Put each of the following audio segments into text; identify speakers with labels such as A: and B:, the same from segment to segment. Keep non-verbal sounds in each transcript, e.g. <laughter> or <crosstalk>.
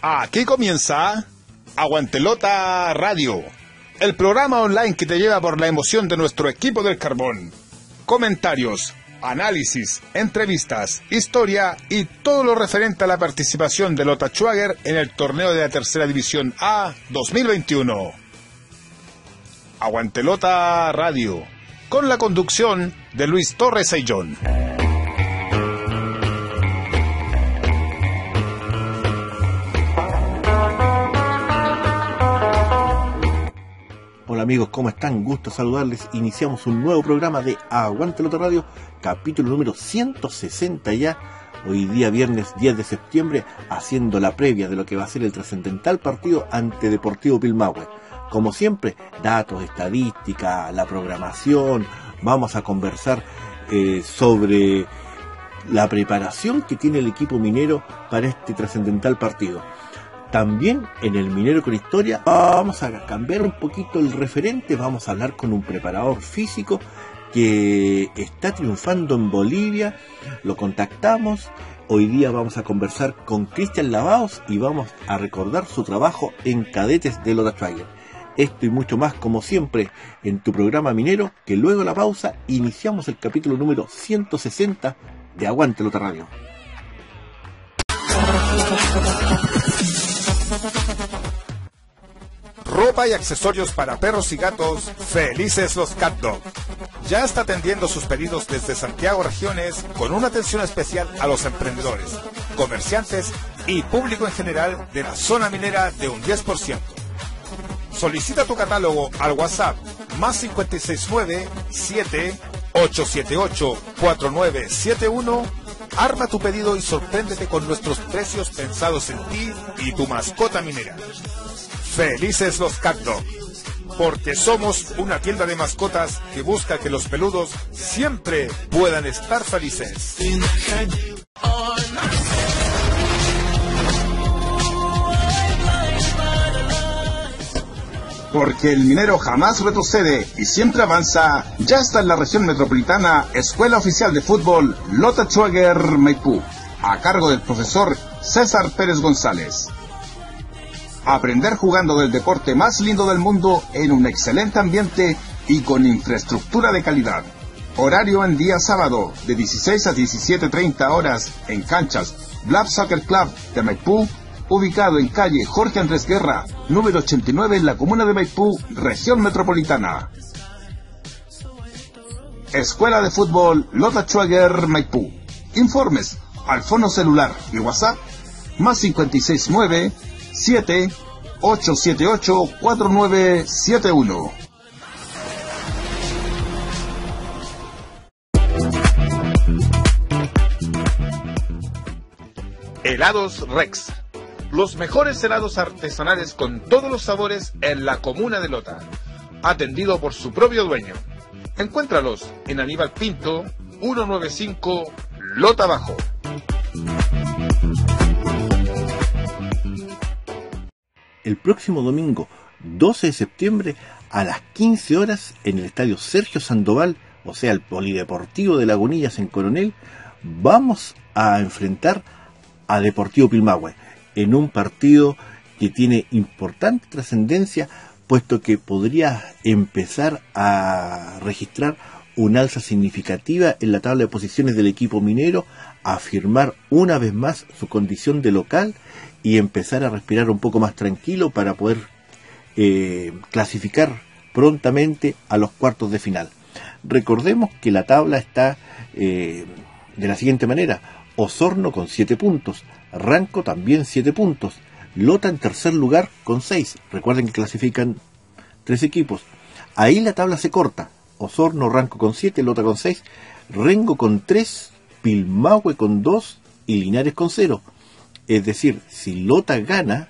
A: Aquí comienza Aguantelota Radio, el programa online que te lleva por la emoción de nuestro equipo del carbón. Comentarios, análisis, entrevistas, historia y todo lo referente a la participación de Lota Schwager en el torneo de la Tercera División A 2021. Aguantelota Radio, con la conducción de Luis Torres Ayllón.
B: Hola amigos, ¿cómo están? Gusto saludarles. Iniciamos un nuevo programa de Aguante Lota Radio, capítulo número 160 ya. Hoy día viernes 10 de septiembre, haciendo la previa de lo que va a ser el trascendental partido ante Deportivo Pilmahue. Como siempre, datos, estadística, la programación, vamos a conversar eh, sobre la preparación que tiene el equipo minero para este trascendental partido. También en el Minero con Historia vamos a cambiar un poquito el referente, vamos a hablar con un preparador físico que está triunfando en Bolivia, lo contactamos, hoy día vamos a conversar con Cristian Lavaos y vamos a recordar su trabajo en cadetes de Lota Trager. Esto y mucho más como siempre en tu programa minero, que luego de la pausa iniciamos el capítulo número 160 de Aguante Lota Radio.
A: Ropa y accesorios para perros y gatos, felices los Cat Dog. Ya está atendiendo sus pedidos desde Santiago Regiones con una atención especial a los emprendedores, comerciantes y público en general de la zona minera de un 10%. Solicita tu catálogo al WhatsApp más 569 7 878 4971 Arma tu pedido y sorpréndete con nuestros precios pensados en ti y tu mascota minera. Felices los Cat Dog, porque somos una tienda de mascotas que busca que los peludos siempre puedan estar felices. Porque el minero jamás retrocede y siempre avanza, ya está en la región metropolitana Escuela Oficial de Fútbol Lota Schwager Maipú, a cargo del profesor César Pérez González. Aprender jugando del deporte más lindo del mundo en un excelente ambiente y con infraestructura de calidad. Horario en día sábado de 16 a 17.30 horas en canchas Blab Soccer Club de Maipú ubicado en calle Jorge Andrés Guerra, número 89 en la comuna de Maipú, región metropolitana. Escuela de Fútbol Lota Schwager Maipú. Informes al fono celular y WhatsApp más 569 7 878 4971. Helados Rex los mejores helados artesanales con todos los sabores en la comuna de Lota, atendido por su propio dueño. Encuéntralos en Aníbal Pinto, 195 Lota Bajo.
B: El próximo domingo, 12 de septiembre, a las 15 horas, en el estadio Sergio Sandoval, o sea, el Polideportivo de Lagunillas en Coronel, vamos a enfrentar a Deportivo Pilmahue en un partido que tiene importante trascendencia, puesto que podría empezar a registrar una alza significativa en la tabla de posiciones del equipo minero, afirmar una vez más su condición de local y empezar a respirar un poco más tranquilo para poder eh, clasificar prontamente a los cuartos de final. Recordemos que la tabla está eh, de la siguiente manera. Osorno con 7 puntos, Ranco también 7 puntos. Lota en tercer lugar con 6. Recuerden que clasifican tres equipos. Ahí la tabla se corta. Osorno, Ranco con 7, Lota con 6, Rengo con 3, Pilmahue con 2 y Linares con 0. Es decir, si Lota gana,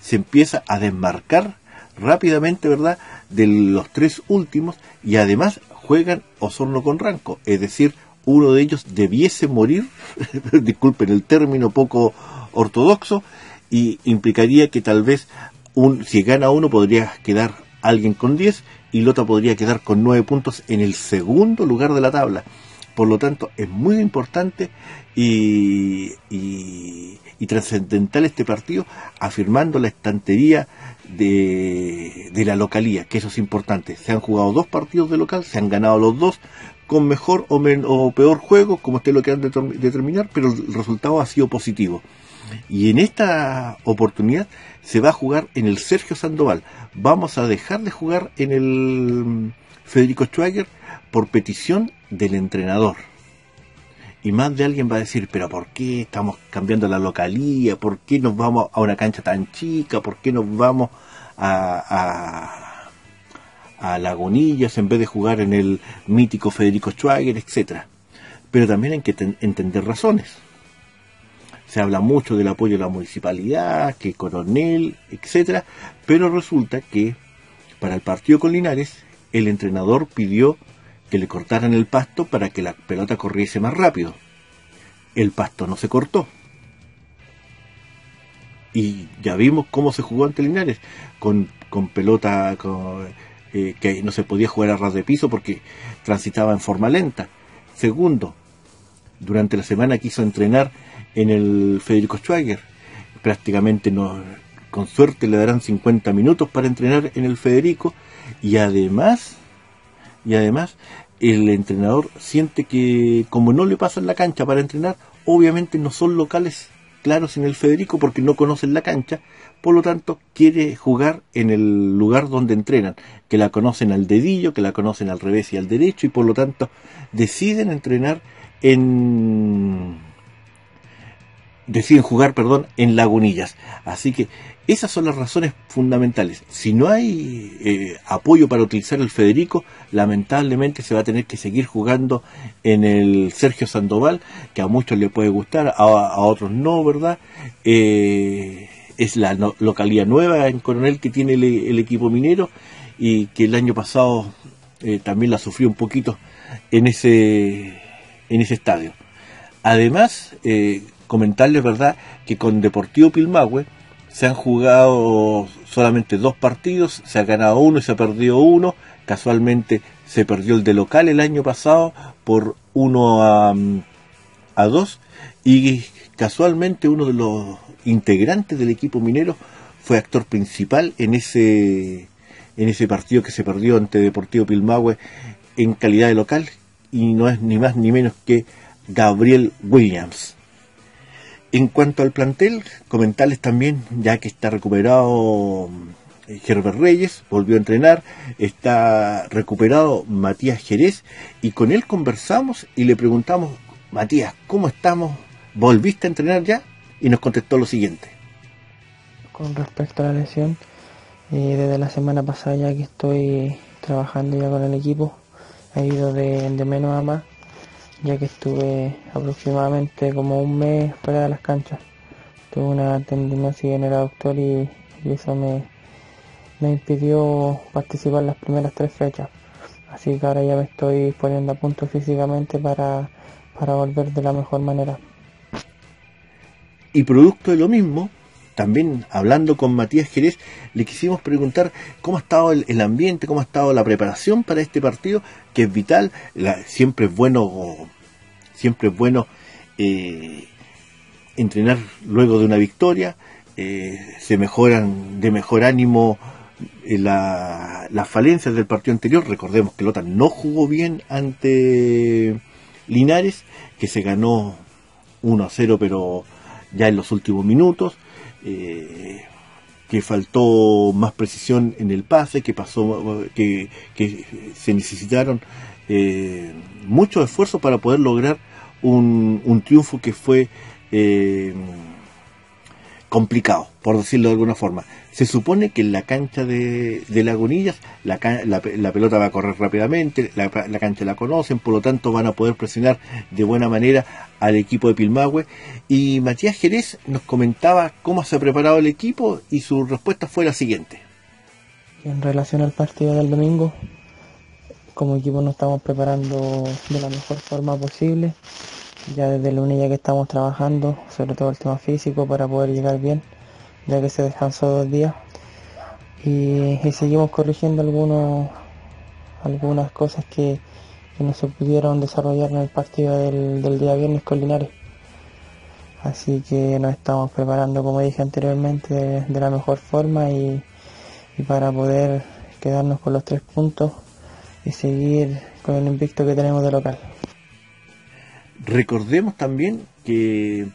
B: se empieza a desmarcar rápidamente, ¿verdad?, de los tres últimos y además juegan Osorno con Ranco. Es decir, uno de ellos debiese morir, <laughs> disculpen el término poco ortodoxo, y implicaría que tal vez un, si gana uno podría quedar alguien con 10 y Lota podría quedar con 9 puntos en el segundo lugar de la tabla. Por lo tanto, es muy importante y, y, trascendental este partido, afirmando la estantería de, la localía, que eso es importante. Se han jugado dos partidos de local, se han ganado los dos con mejor o, peor juego, como usted lo quieran determinar, pero el resultado ha sido positivo. Y en esta oportunidad se va a jugar en el Sergio Sandoval. Vamos a dejar de jugar en el Federico Schwager por petición del entrenador. Y más de alguien va a decir, pero ¿por qué estamos cambiando la localía? ¿Por qué nos vamos a una cancha tan chica? ¿Por qué nos vamos a, a, Lagunillas en vez de jugar en el mítico Federico Schwager, etcétera? Pero también hay que entender razones. Se habla mucho del apoyo de la municipalidad, que coronel, etcétera, pero resulta que para el partido con Linares el entrenador pidió que le cortaran el pasto para que la pelota corriese más rápido. El pasto no se cortó. Y ya vimos cómo se jugó ante Linares, con, con pelota eh, que no se podía jugar a ras de piso porque transitaba en forma lenta. Segundo, durante la semana quiso entrenar en el Federico Schwager. Prácticamente no, con suerte le darán 50 minutos para entrenar en el Federico y además y además el entrenador siente que como no le pasan la cancha para entrenar, obviamente no son locales claros en el Federico porque no conocen la cancha, por lo tanto quiere jugar en el lugar donde entrenan, que la conocen al dedillo, que la conocen al revés y al derecho y por lo tanto deciden entrenar en deciden jugar, perdón, en Lagunillas. Así que esas son las razones fundamentales. Si no hay eh, apoyo para utilizar el Federico, lamentablemente se va a tener que seguir jugando en el Sergio Sandoval, que a muchos le puede gustar, a, otros no, ¿verdad? Eh, es la localidad nueva en Coronel que tiene el, equipo minero y que el año pasado eh, también la sufrió un poquito en ese, en ese estadio. Además, comentarles, ¿verdad?, que con Deportivo Pilmahue se han jugado solamente dos partidos, se ha ganado uno y se ha perdido uno. Casualmente se perdió el de local el año pasado por uno a, a dos y casualmente uno de los integrantes del equipo minero fue actor principal en ese en ese partido que se perdió ante Deportivo Pilmahue en calidad de local y no es ni más ni menos que Gabriel Williams. En cuanto al plantel, comentarles también, ya que está recuperado eh, Herbert Reyes, volvió a entrenar, está recuperado Matías Jerez, y con él conversamos y le preguntamos, Matías, ¿cómo estamos? ¿Volviste a entrenar ya? Y nos contestó lo siguiente.
C: Con respecto a la lesión, eh, desde la semana pasada ya que estoy trabajando ya con el equipo, he ido de, de menos a más ya que estuve aproximadamente como un mes fuera de las canchas. Tuve una tendinosis en el aductor y, eso me, me impidió participar las primeras tres fechas. Así que ahora ya me estoy poniendo a punto físicamente para, para volver de la mejor manera.
B: Y producto de lo mismo, también hablando con Matías Jerez, le quisimos preguntar cómo ha estado el, ambiente, cómo ha estado la preparación para este partido, que es vital. siempre es bueno, siempre es bueno eh, entrenar luego de una victoria. Eh, se mejoran de mejor ánimo eh, las falencias del partido anterior. Recordemos que Lota no jugó bien ante Linares, que se ganó 1 a 0, pero ya en los últimos minutos. Que faltó más precisión en el pase, que pasó, que, se necesitaron eh, muchos esfuerzos para poder lograr un, un triunfo que fue eh, complicado, por decirlo de alguna forma. Se supone que en la cancha de, Lagunillas la, la, pelota va a correr rápidamente, la, cancha la conocen, por lo tanto van a poder presionar de buena manera al equipo de Pilmahue. Y Matías Jerez nos comentaba cómo se ha preparado el equipo y su respuesta fue la siguiente.
C: En relación al partido del domingo, como equipo nos estamos preparando de la mejor forma posible ya desde el lunes ya que estamos trabajando, sobre todo el tema físico para poder llegar bien, ya que se descansó dos días. Y, seguimos corrigiendo algunos, algunas cosas que, no se pudieron desarrollar en el partido del, día viernes con Linares. Así que nos estamos preparando, como dije anteriormente, de, la mejor forma y, para poder quedarnos con los tres puntos y seguir con el invicto que tenemos de local.
B: Recordemos también que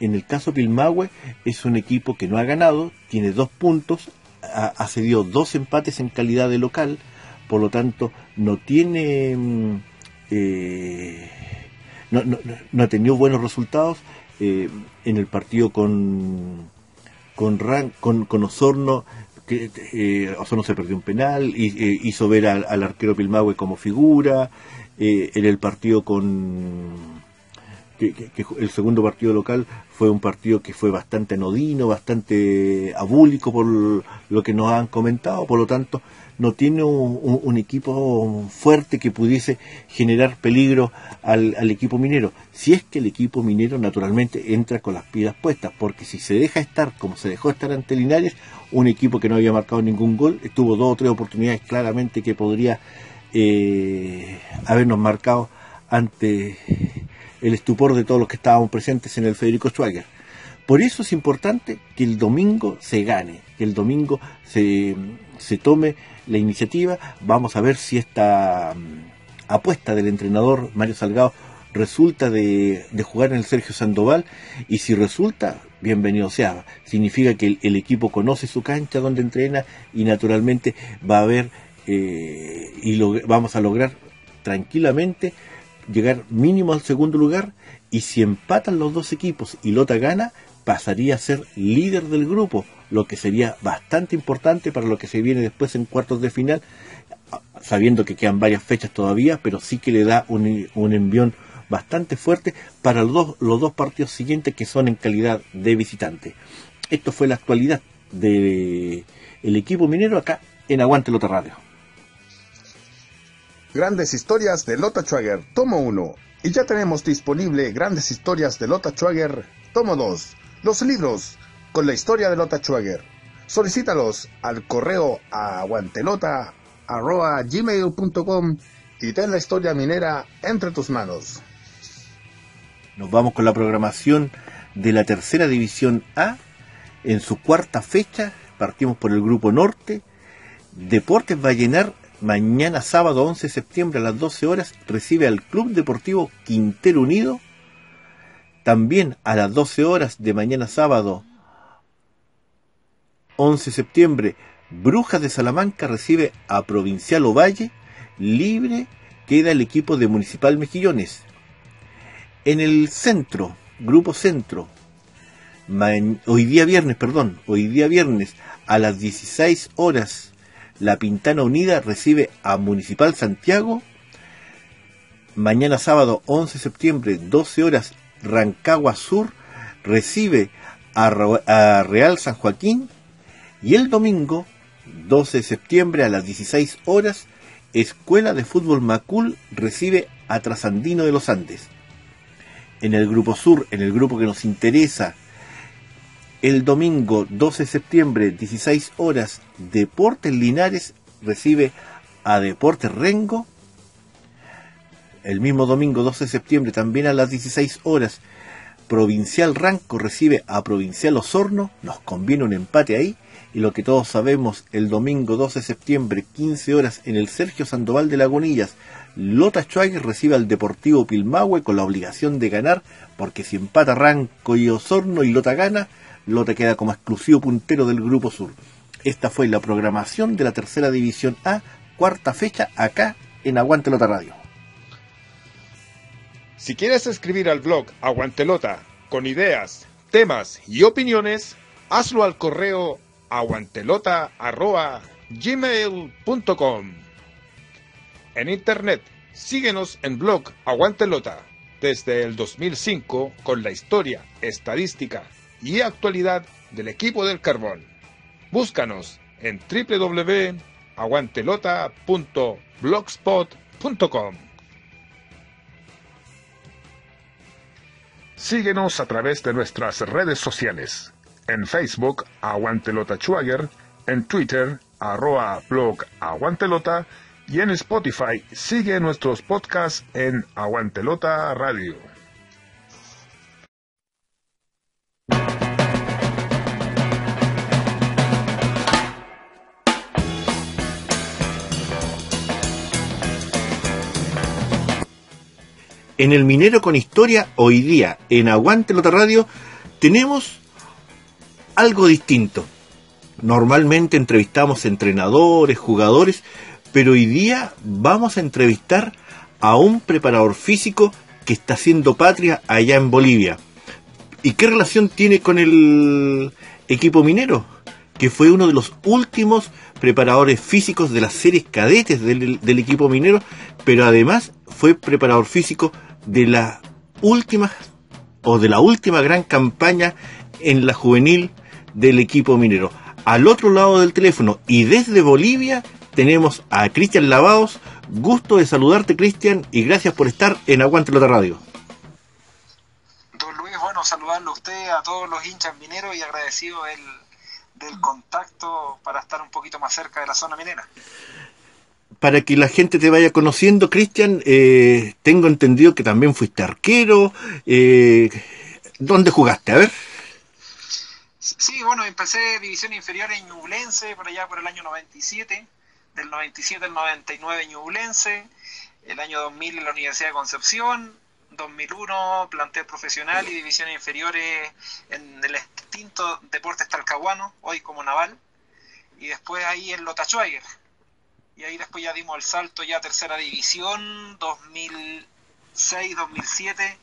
B: en el caso Pilmahue es un equipo que no ha ganado, tiene dos puntos, ha, cedido dos empates en calidad de local, por lo tanto no tiene mm, eh, no, ha tenido buenos resultados eh, en el partido con con, con, Osorno que eh, se perdió un penal y, hizo ver al, arquero Pilmahue como figura en el partido con el segundo partido local fue un partido que fue bastante anodino, bastante abúlico por lo que nos han comentado, por lo tanto no tiene un, equipo fuerte que pudiese generar peligro al, equipo minero. Si es que el equipo minero naturalmente entra con las pilas puestas, porque si se deja estar como se dejó estar ante Linares, un equipo que no había marcado ningún gol, estuvo dos o tres oportunidades claramente que podría eh, habernos marcado ante el estupor de todos los que estábamos presentes en el Federico Schwager. Por eso es importante que el domingo se gane, que el domingo se, tome la iniciativa. Vamos a ver si esta mm, apuesta del entrenador Mario Salgado resulta de, jugar en el Sergio Sandoval y si resulta, bienvenido sea. Significa que el, equipo conoce su cancha donde entrena y naturalmente va a haber eh, y lo, vamos a lograr tranquilamente llegar mínimo al segundo lugar y si empatan los dos equipos y Lota gana, pasaría a ser líder del grupo, lo que sería bastante importante para lo que se viene después en cuartos de final, sabiendo que quedan varias fechas todavía, pero sí que le da un, un envión bastante fuerte para los dos, los dos partidos siguientes que son en calidad de visitante. Esto fue la actualidad del el equipo minero acá en Aguante Lota Radio.
A: Grandes historias de Lota Schwager, tomo 1. Y ya tenemos disponible Grandes historias de Lota Schwager, tomo 2. Los libros con la historia de Lota Schwager. Solicítalos al correo aguantelota.gmail.com y ten la historia minera entre tus manos.
B: Nos vamos con la programación de la tercera división A. En su cuarta fecha partimos por el grupo norte. Deportes va a llenar mañana sábado 11 de septiembre a las 12 horas recibe al Club Deportivo Quintero Unido. También a las 12 horas de mañana sábado 11 de septiembre, Brujas de Salamanca recibe a Provincial Ovalle. Libre queda el equipo de Municipal Mejillones. En el centro, Grupo Centro, hoy día viernes, perdón, hoy día viernes a las 16 horas la Pintana Unida recibe a Municipal Santiago. Mañana sábado 11 de septiembre, 12 horas, Rancagua Sur recibe a, Real San Joaquín. Y el domingo, 12 de septiembre a las 16 horas, Escuela de Fútbol Macul recibe a Trasandino de los Andes. En el grupo sur, en el grupo que nos interesa, el domingo 12 de septiembre, 16 horas, Deportes Linares recibe a Deportes Rengo. El mismo domingo 12 de septiembre, también a las 16 horas, Provincial Ranco recibe a Provincial Osorno. Nos conviene un empate ahí. Y lo que todos sabemos, el domingo 12 de septiembre, 15 horas, en el Sergio Sandoval de Lagunillas, Lota Schwager recibe al Deportivo Pilmahue con la obligación de ganar, porque si empata Ranco y Osorno y Lota gana, Lota queda como exclusivo puntero del Grupo Sur. Esta fue la programación de la tercera división A, cuarta fecha, acá en Aguante Lota Radio.
A: Si quieres escribir al blog Aguantelota con ideas, temas y opiniones, hazlo al correo aguantelota.gmail.com. En internet, síguenos en blog Aguantelota desde el 2005 con la historia, estadística y actualidad del equipo del carbón. Búscanos en www.aguantelota.blogspot.com. Síguenos a través de nuestras redes sociales. En Facebook, Aguantelota Schwager, en Twitter, arroba blog Aguantelota, y en Spotify sigue nuestros podcasts en Aguantelota Radio.
B: En el Minero con Historia, hoy día, en Aguante Lota Radio, tenemos algo distinto. Normalmente entrevistamos entrenadores, jugadores, pero hoy día vamos a entrevistar a un preparador físico que está haciendo patria allá en Bolivia. ¿Y qué relación tiene con el equipo minero? Que fue uno de los últimos preparadores físicos de las series cadetes del, del equipo minero, pero además fue preparador físico de la última o de la última gran campaña en la juvenil del equipo minero. Al otro lado del teléfono y desde Bolivia tenemos a Cristian Lavados. Gusto de saludarte, Cristian, y gracias por estar en Aguante Lota Radio.
D: Don Luis, bueno, saludarlo a usted, a todos los hinchas mineros y agradecido el, del contacto para estar un poquito más cerca de la zona minera
B: para que la gente te vaya conociendo, Cristian, eh, tengo entendido que también fuiste arquero. Eh, ¿Dónde jugaste? A ver.
D: Sí, bueno, empecé división inferior en Ñublense, por allá por el año 97, del 97 al 99 en Ñublense, el año 2000 en la Universidad de Concepción, 2001 plantel profesional y división inferiores en el extinto Deportes Talcahuano, hoy como Naval, y después ahí en Lota Schweiger y ahí después ya dimos el salto ya a tercera división, 2006-2007,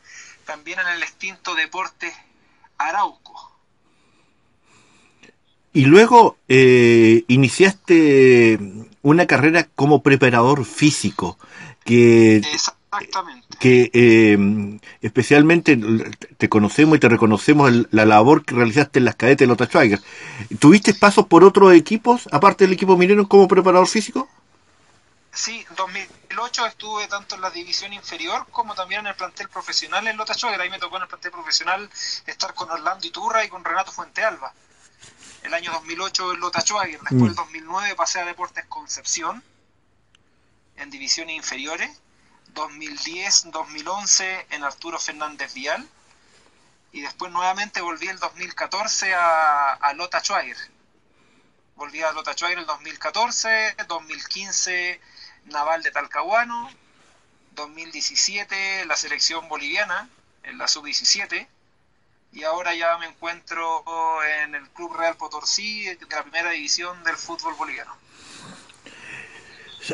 D: también en el extinto Deportes Arauco.
B: Y luego eh, iniciaste una carrera como preparador físico, que, que eh, especialmente te conocemos y te reconocemos la labor que realizaste en las cadetes de Lota Schweiger. ¿Tuviste pasos por otros equipos, aparte del equipo minero, como preparador físico?
D: Sí, en 2008 estuve tanto en la división inferior como también en el plantel profesional en Lota Schwager. Ahí me tocó en el plantel profesional estar con Orlando Iturra y con Renato Fuentealba. El año 2008 en Lota Schwager. Después, mm. el 2009, pasé a Deportes Concepción en divisiones inferiores. 2010, 2011 en Arturo Fernández Vial. Y después nuevamente volví el 2014 a, a Lota Schwager. Volví a Lota Schwager el 2014, 2015 Naval de Talcahuano, 2017 la selección boliviana en la sub-17 y ahora ya me encuentro en el Club Real Potosí de la primera división del fútbol boliviano.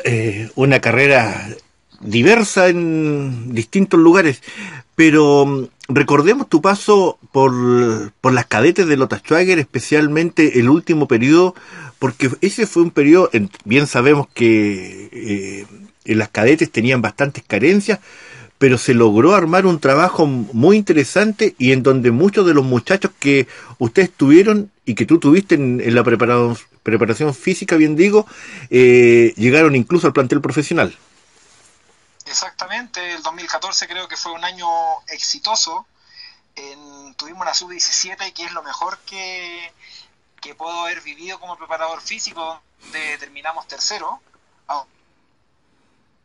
B: Eh, una carrera diversa en distintos lugares, pero mm, recordemos tu paso por, por las cadetes de Lota Schwager, especialmente el último periodo porque ese fue un periodo, bien sabemos que eh, en las cadetes tenían bastantes carencias, pero se logró armar un trabajo muy interesante y en donde muchos de los muchachos que ustedes tuvieron y que tú tuviste en, la preparación, preparación física, bien digo, eh, llegaron incluso al plantel profesional.
D: Exactamente, el 2014 creo que fue un año exitoso. tuvimos la sub-17 que es lo mejor que, que puedo haber vivido como preparador físico, donde terminamos tercero,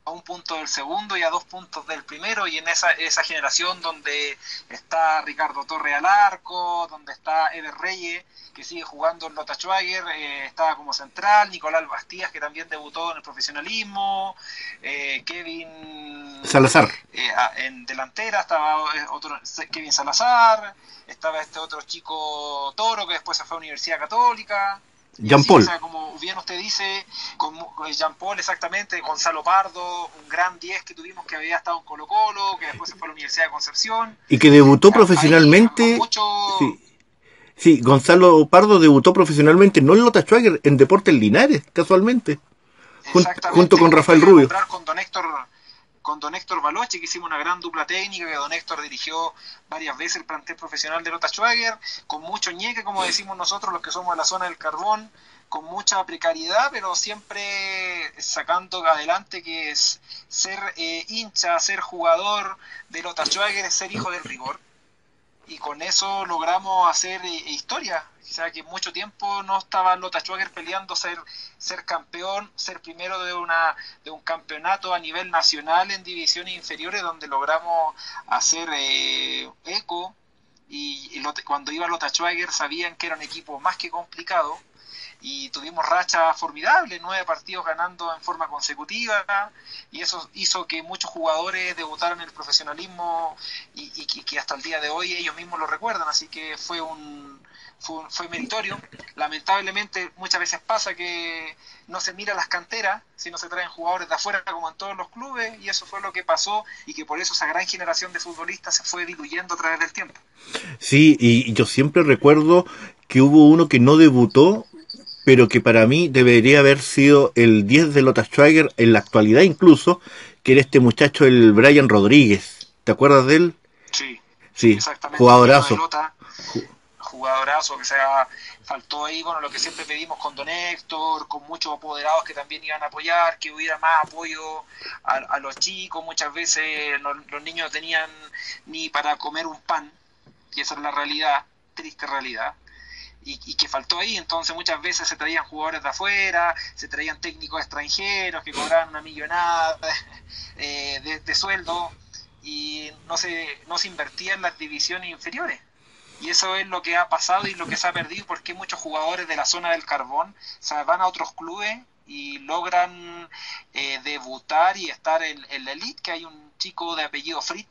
D: a, un punto del segundo y a dos puntos del primero, y en esa, esa generación donde está Ricardo Torre al arco, donde está Ever Reyes, que sigue jugando en Lota Schwager, eh, estaba como central, Nicolás Bastías, que también debutó en el profesionalismo, eh, Kevin
B: Salazar.
D: Eh, en delantera estaba otro Kevin Salazar, estaba este otro chico Toro que después se fue a Universidad Católica.
B: Jean Paul.
D: como bien usted dice, con Jean Paul exactamente, Gonzalo Pardo, un gran 10 que tuvimos que había estado en Colo Colo, que después se fue a la Universidad de Concepción.
B: Y que debutó profesionalmente. Sí. sí. Gonzalo Pardo debutó profesionalmente, no en Lota Schwager, en Deportes Linares, casualmente. Junto con Rafael Rubio.
D: Con don Héctor con don Héctor Baloche, que hicimos una gran dupla técnica, que don Héctor dirigió varias veces el plantel profesional de Lota Schwager, con mucho ñeque, como decimos nosotros, los que somos de la zona del carbón, con mucha precariedad, pero siempre sacando adelante que es ser eh, hincha, ser jugador de Lota Schwager, ser hijo del rigor. Y con eso logramos hacer eh, historia, o sea que mucho tiempo no estaba Lota Schwager peleando ser, ser campeón, ser primero de, una, de un campeonato a nivel nacional en divisiones inferiores donde logramos hacer eh, eco. Y, cuando iba Lota Schwager sabían que era un equipo más que complicado y tuvimos racha formidable, nueve partidos ganando en forma consecutiva y eso hizo que muchos jugadores debutaran en el profesionalismo y, que hasta el día de hoy ellos mismos lo recuerdan, así que fue un, fue, meritorio. Lamentablemente muchas veces pasa que no se mira las canteras, sino se traen jugadores de afuera como en todos los clubes y eso fue lo que pasó y que por eso esa gran generación de futbolistas se fue diluyendo a través del tiempo.
B: Sí, y yo siempre recuerdo que hubo uno que no debutó pero que para mí debería haber sido el 10 de Lota Schwager en la actualidad incluso, que era este muchacho, el Brian Rodríguez. ¿Te acuerdas de él?
D: Sí,
B: sí exactamente. Jugadorazo.
D: jugadorazo que se ha, faltó ahí, bueno, lo que siempre pedimos con Don Héctor, con muchos apoderados que también iban a apoyar, que hubiera más apoyo a, los chicos. Muchas veces los, los niños no tenían ni para comer un pan, y esa es la realidad, triste realidad y, que faltó ahí. Entonces muchas veces se traían jugadores de afuera, se traían técnicos extranjeros que cobraban una millonada <laughs> eh, de, sueldo y no se, no se invertía en las divisiones inferiores. Y eso es lo que ha pasado y lo que se ha perdido porque muchos jugadores de la zona del carbón se van a otros clubes y logran eh, debutar y estar en, la elite, que hay un chico de apellido Fritz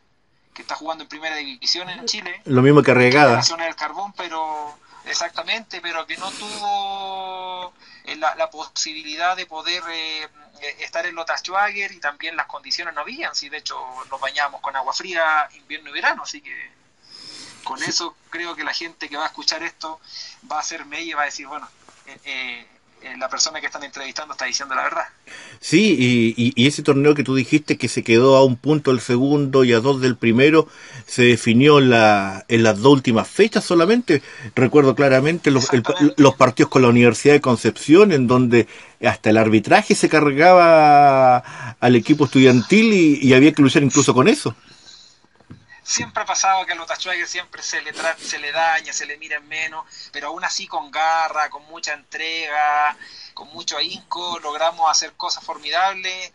D: que está jugando en primera división en Chile.
B: Lo mismo que Regada.
D: En la zona del carbón, pero Exactamente, pero que no tuvo eh, la, posibilidad de poder eh, eh, estar en Lota Schwager y también las condiciones no habían, si de hecho nos bañamos con agua fría invierno y verano, así que con eso creo que la gente que va a escuchar esto va a ser y va a decir, bueno, eh, eh, la persona que están entrevistando está diciendo la verdad.
B: Sí, y, ese torneo que tú dijiste que se quedó a un punto el segundo y a dos del primero, se definió en, la, en las dos últimas fechas solamente. Recuerdo claramente los, los partidos con la Universidad de Concepción, en donde hasta el arbitraje se cargaba al equipo estudiantil y, y había que luchar incluso con eso
D: siempre ha pasado que a los Schwager siempre se le, se le daña, se le mira en menos, pero aún así con garra, con mucha entrega, con mucho ahínco, logramos hacer cosas formidables.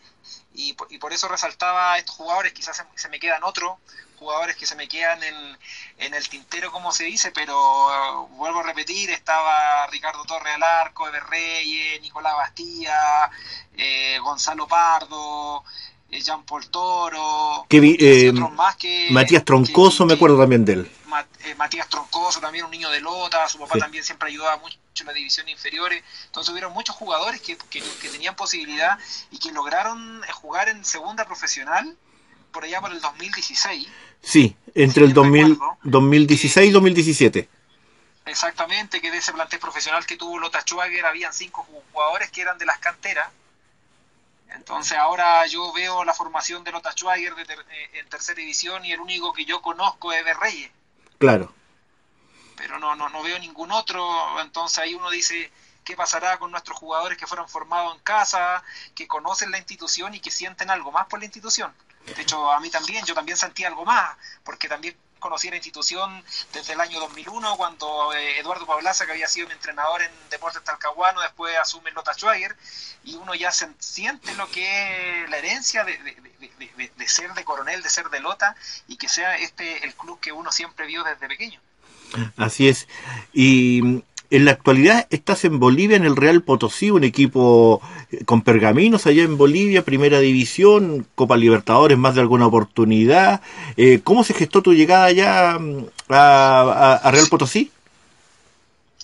D: Y, por eso resaltaba a estos jugadores, quizás se, me quedan otros jugadores que se me quedan en, el tintero, como se dice, pero uh, vuelvo a repetir, estaba Ricardo Torre al arco, Eber Reyes, Nicolás Bastía, eh, Gonzalo Pardo, eh, Jean Paul Toro,
B: eh, Matías Troncoso, me acuerdo también de él.
D: Eh, Matías Troncoso, también un niño de Lota, su papá también siempre ayudaba mucho en la división inferiores, entonces hubieron muchos jugadores que, tenían posibilidad y que lograron jugar en segunda profesional por allá por el 2016.
B: Sí, entre el 2016 y 2017.
D: Exactamente, que de ese plantel profesional que tuvo Lota Schwager habían cinco jugadores que eran de las canteras entonces ahora yo veo la formación de Lota Schwager eh, en tercera división y el único que yo conozco es de Reyes.
B: Claro.
D: Pero no, no, no veo ningún otro, entonces ahí uno dice, ¿qué pasará con nuestros jugadores que fueron formados en casa, que conocen la institución y que sienten algo más por la institución? De hecho, a mí también, yo también sentí algo más, porque también conocí la institución desde el año 2001, cuando eh, Eduardo Pablaza, que había sido mi entrenador en Deportes Talcahuano, después asume Lota Schwager, y uno ya siente lo que es la herencia de, de, ser de coronel, de ser de Lota, y que sea este el club que uno siempre vio desde pequeño.
B: Así es. Y en la actualidad estás en Bolivia, en el Real Potosí, un equipo eh, con pergaminos allá en Bolivia, primera división, Copa Libertadores, más de alguna oportunidad. Eh, ¿Cómo se gestó tu llegada allá mm, a, Real Potosí?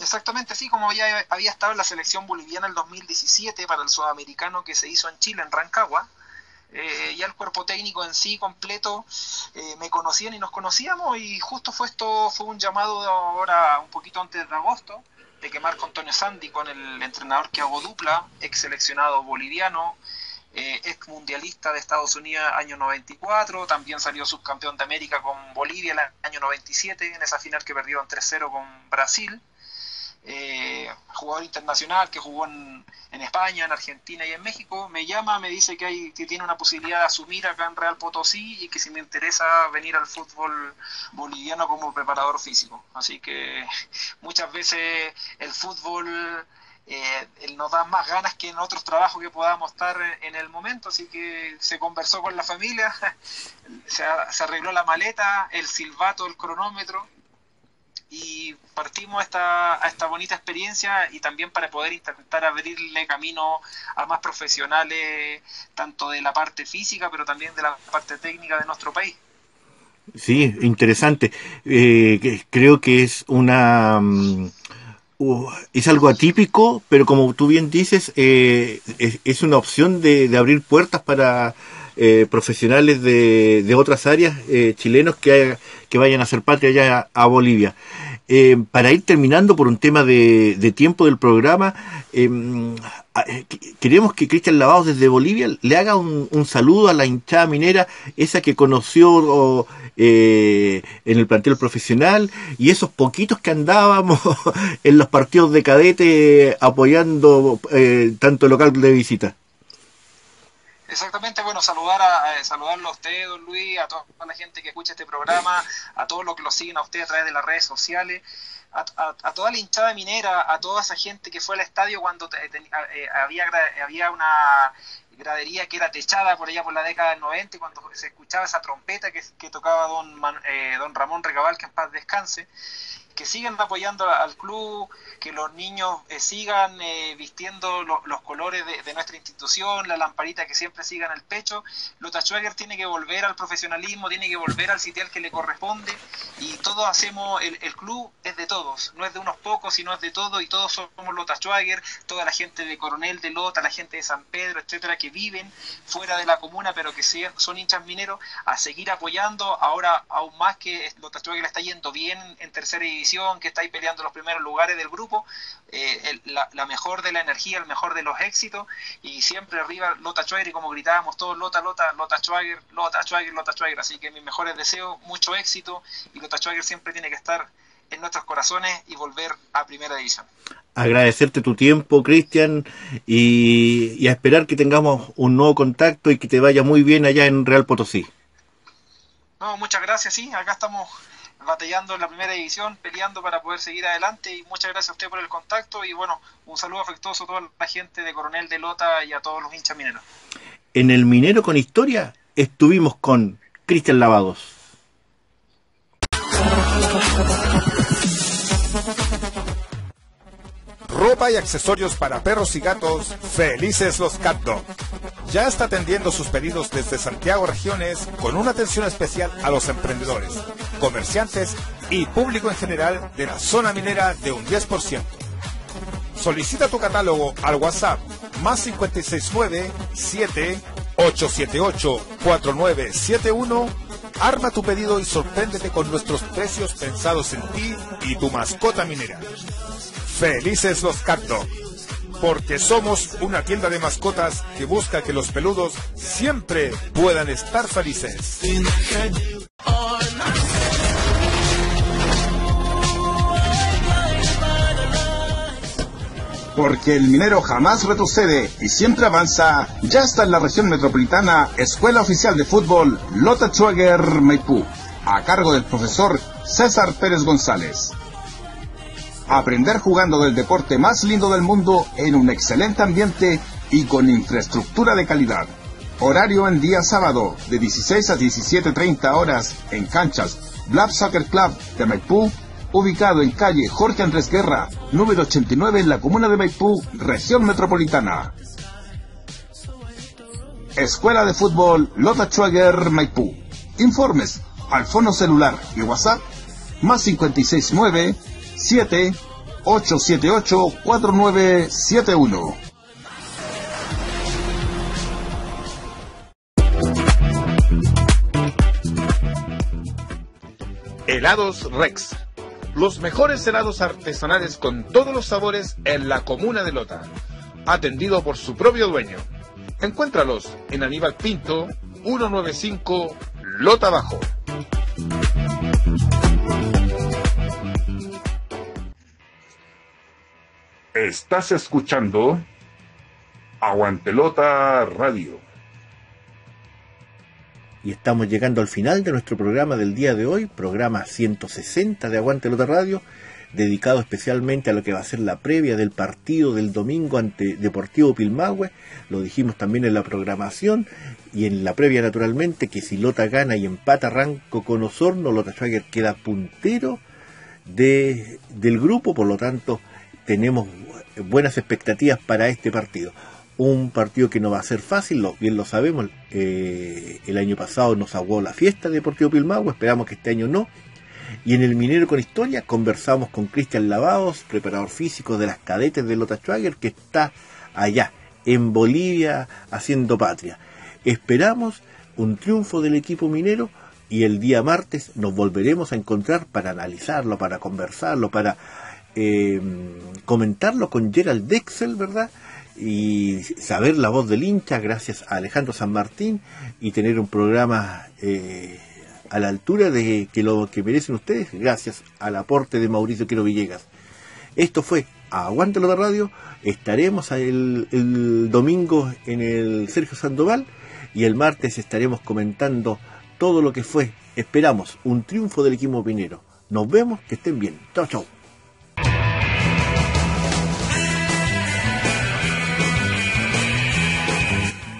D: Exactamente, sí, como ya había estado en la selección boliviana el 2017 para el sudamericano que se hizo en Chile, en Rancagua, eh, ya el cuerpo técnico en sí completo me conocían y nos conocíamos y justo fue esto, fue un llamado ahora un poquito antes de agosto de que Marco Antonio Sandy con el entrenador que hago dupla, ex seleccionado boliviano, eh, ex mundialista de Estados Unidos año 94, también salió subcampeón de América con Bolivia el año 97 en esa final que perdió en 3-0 con Brasil eh, jugador internacional que jugó en, España, en Argentina y en México, me llama, me dice que, hay, que tiene una posibilidad de asumir acá en Real Potosí y que si me interesa venir al fútbol boliviano como preparador físico. Así que <laughs> muchas veces el fútbol eh, nos da más ganas que en otros trabajos que podamos estar en, el momento, así que se conversó con la familia, <laughs> se arregló la maleta, el silbato, el cronómetro y partimos esta, a esta bonita experiencia y también para poder intentar abrirle camino a más profesionales, tanto de la parte física, pero también de la parte técnica de nuestro país.
B: Sí, interesante. Eh, creo que es una... Mm, es algo atípico, pero como tú bien dices, eh, es, una opción de, abrir puertas para eh, profesionales de, de, otras áreas chilenos que, que vayan a ser patria allá a Bolivia. Eh, para ir terminando por un tema de, tiempo del programa, em, eh, queremos que Cristian Lavados desde Bolivia le haga un, saludo a la hinchada minera, esa que conoció eh, en el plantel profesional y esos poquitos que andábamos <laughs> en los partidos de cadete apoyando tanto el local de visita.
D: Exactamente, bueno, saludar a, saludarlo a usted, don Luis, a toda la gente que escucha este programa, a todos los que lo siguen a usted a través de las redes sociales, a, toda la hinchada minera, a toda esa gente que fue al estadio cuando eh, había, había una gradería que era techada por allá por la década del 90 cuando se escuchaba esa trompeta que, que tocaba don, eh, don Ramón Recabal, que en paz descanse que sigan apoyando al club, que los niños eh, sigan eh, vistiendo los colores de, nuestra institución, la lamparita que siempre siga en el pecho. Lota Schwager tiene que volver al profesionalismo, tiene que volver al sitial que le corresponde y todos hacemos, el, club es de todos, no es de unos pocos, sino es de todos y todos somos Lota Schwager, toda la gente de Coronel de Lota, la gente de San Pedro, etcétera, que viven fuera de la comuna pero que son hinchas mineros, a seguir apoyando, ahora aún más que Lota Schwager está yendo bien en tercera división que está ahí peleando los primeros lugares del grupo, eh, la, mejor de la energía, el mejor de los éxitos, y siempre arriba Lota Schwager, y como gritábamos todos, Lota, Lota, Lota Schwager, Lota Schwager, Lota Schwager, así que mis mejores deseos, mucho éxito, y Lota Schwager siempre tiene que estar en nuestros corazones y volver a primera división.
B: Agradecerte tu tiempo, Cristian, y, y a esperar que tengamos un nuevo contacto y que te vaya muy bien allá en Real Potosí.
D: No, muchas gracias, sí, acá estamos batallando en la primera división, peleando para poder seguir adelante y muchas gracias a usted por el contacto y bueno, un saludo afectuoso a toda la gente de Coronel de Lota y a todos los hinchas mineros.
B: En el Minero con Historia estuvimos con Cristian Lavados.
A: Ropa y accesorios para perros y gatos, felices los Cat Dog. Ya está atendiendo sus pedidos desde Santiago Regiones con una atención especial a los emprendedores, comerciantes y público en general de la zona minera de un 10%. Solicita tu catálogo al WhatsApp más 569 7 878 4971 Arma tu pedido y sorpréndete con nuestros precios pensados en ti y tu mascota minera. Felices los Cat porque somos una tienda de mascotas que busca que los peludos siempre puedan estar felices.
E: Porque el minero jamás retrocede y siempre avanza, ya está en la región metropolitana Escuela Oficial de Fútbol Lota Schwager Maipú, a cargo del profesor César Pérez González. Aprender jugando del deporte más lindo del mundo en un excelente ambiente y con infraestructura de calidad. Horario en día sábado de 16 a 17.30 horas en canchas Blab Soccer Club de Maipú, ubicado en calle Jorge Andrés Guerra, número 89 en la comuna de Maipú, región metropolitana. Escuela de Fútbol Lota Schwager Maipú. Informes al fono celular y WhatsApp más 569 7 878 4971.
A: Helados Rex. Los mejores helados artesanales con todos los sabores en la comuna de Lota. Atendido por su propio dueño. Encuéntralos en Aníbal Pinto, 195 Lota Bajo. Estás escuchando Aguantelota Radio.
B: Y estamos llegando al final de nuestro programa del día de hoy, programa 160 de Aguantelota Radio, dedicado especialmente a lo que va a ser la previa del partido del domingo ante Deportivo Pilmahue. Lo dijimos también en la programación y en la previa naturalmente que si Lota gana y empata Ranco con Osorno, Lota Schwager queda puntero de, del grupo, por lo tanto tenemos buenas expectativas para este partido. Un partido que no va a ser fácil, lo, bien lo sabemos, eh, el año pasado nos aguó la fiesta de Deportivo Pilmagua, esperamos que este año no. Y en el Minero con Historia conversamos con Cristian Lavados, preparador físico de las cadetes de Lota Schwager, que está allá, en Bolivia, haciendo patria. Esperamos un triunfo del equipo minero y el día martes nos volveremos a encontrar para analizarlo, para conversarlo, para eh, comentarlo con Gerald Dexel, ¿verdad? Y saber la voz del hincha gracias a Alejandro San Martín y tener un programa eh, a la altura de que lo que merecen ustedes gracias al aporte de Mauricio Quiro Villegas. Esto fue Aguántelo de Radio. Estaremos el, el domingo en el Sergio Sandoval y el martes estaremos comentando todo lo que fue. Esperamos un triunfo del equipo pinero. Nos vemos, que estén bien. Chao, chao.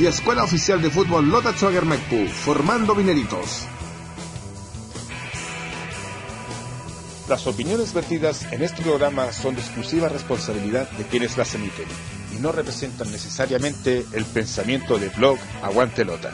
E: y Escuela Oficial de Fútbol Lota formando mineritos.
A: Las opiniones vertidas en este programa son de exclusiva responsabilidad de quienes las emiten y no representan necesariamente el pensamiento de blog Aguante Lota.